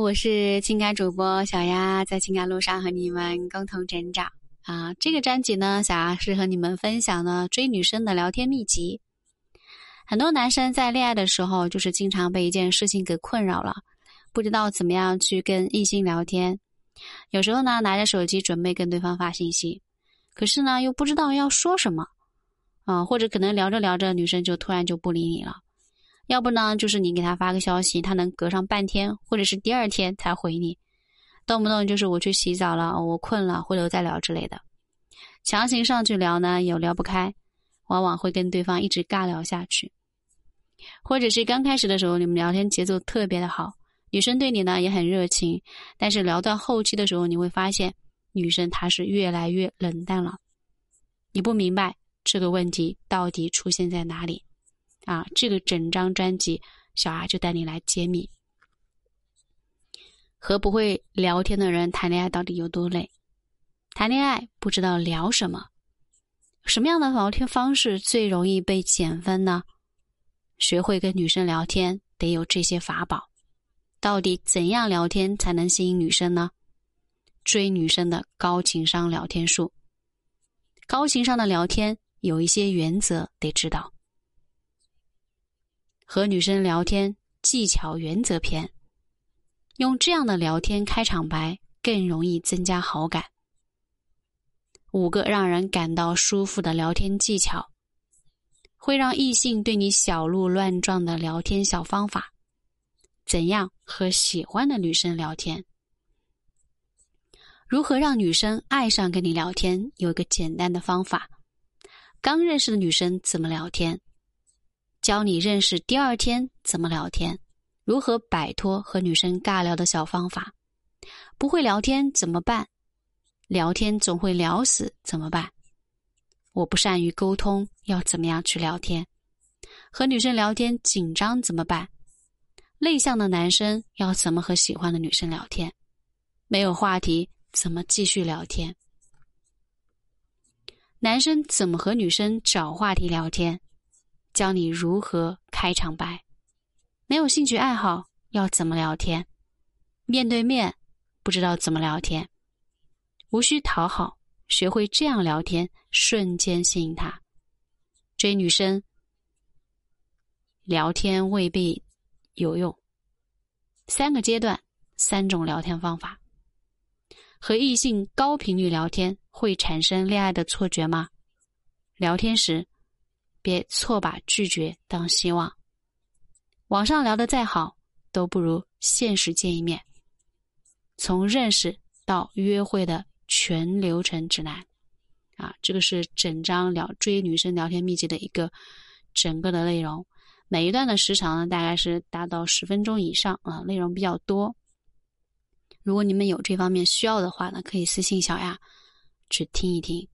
我是情感主播小丫，在情感路上和你们共同成长啊。这个专辑呢，小丫是和你们分享的追女生的聊天秘籍。很多男生在恋爱的时候，就是经常被一件事情给困扰了，不知道怎么样去跟异性聊天。有时候呢，拿着手机准备跟对方发信息，可是呢，又不知道要说什么啊，或者可能聊着聊着，女生就突然就不理你了。要不呢，就是你给他发个消息，他能隔上半天，或者是第二天才回你，动不动就是我去洗澡了，我困了，回头再聊之类的。强行上去聊呢，也聊不开，往往会跟对方一直尬聊下去。或者是刚开始的时候，你们聊天节奏特别的好，女生对你呢也很热情，但是聊到后期的时候，你会发现女生她是越来越冷淡了。你不明白这个问题到底出现在哪里。啊，这个整张专辑，小阿就带你来揭秘。和不会聊天的人谈恋爱到底有多累？谈恋爱不知道聊什么，什么样的聊天方式最容易被减分呢？学会跟女生聊天得有这些法宝。到底怎样聊天才能吸引女生呢？追女生的高情商聊天术。高情商的聊天有一些原则得知道。和女生聊天技巧原则篇，用这样的聊天开场白更容易增加好感。五个让人感到舒服的聊天技巧，会让异性对你小鹿乱撞的聊天小方法。怎样和喜欢的女生聊天？如何让女生爱上跟你聊天？有一个简单的方法：刚认识的女生怎么聊天？教你认识第二天怎么聊天，如何摆脱和女生尬聊的小方法。不会聊天怎么办？聊天总会聊死怎么办？我不善于沟通，要怎么样去聊天？和女生聊天紧张怎么办？内向的男生要怎么和喜欢的女生聊天？没有话题怎么继续聊天？男生怎么和女生找话题聊天？教你如何开场白，没有兴趣爱好要怎么聊天？面对面不知道怎么聊天，无需讨好，学会这样聊天，瞬间吸引他。追女生聊天未必有用。三个阶段，三种聊天方法。和异性高频率聊天会产生恋爱的错觉吗？聊天时。别错把拒绝当希望。网上聊的再好，都不如现实见一面。从认识到约会的全流程指南，啊，这个是整张聊追女生聊天秘籍的一个整个的内容。每一段的时长呢，大概是达到十分钟以上啊，内容比较多。如果你们有这方面需要的话呢，可以私信小亚去听一听。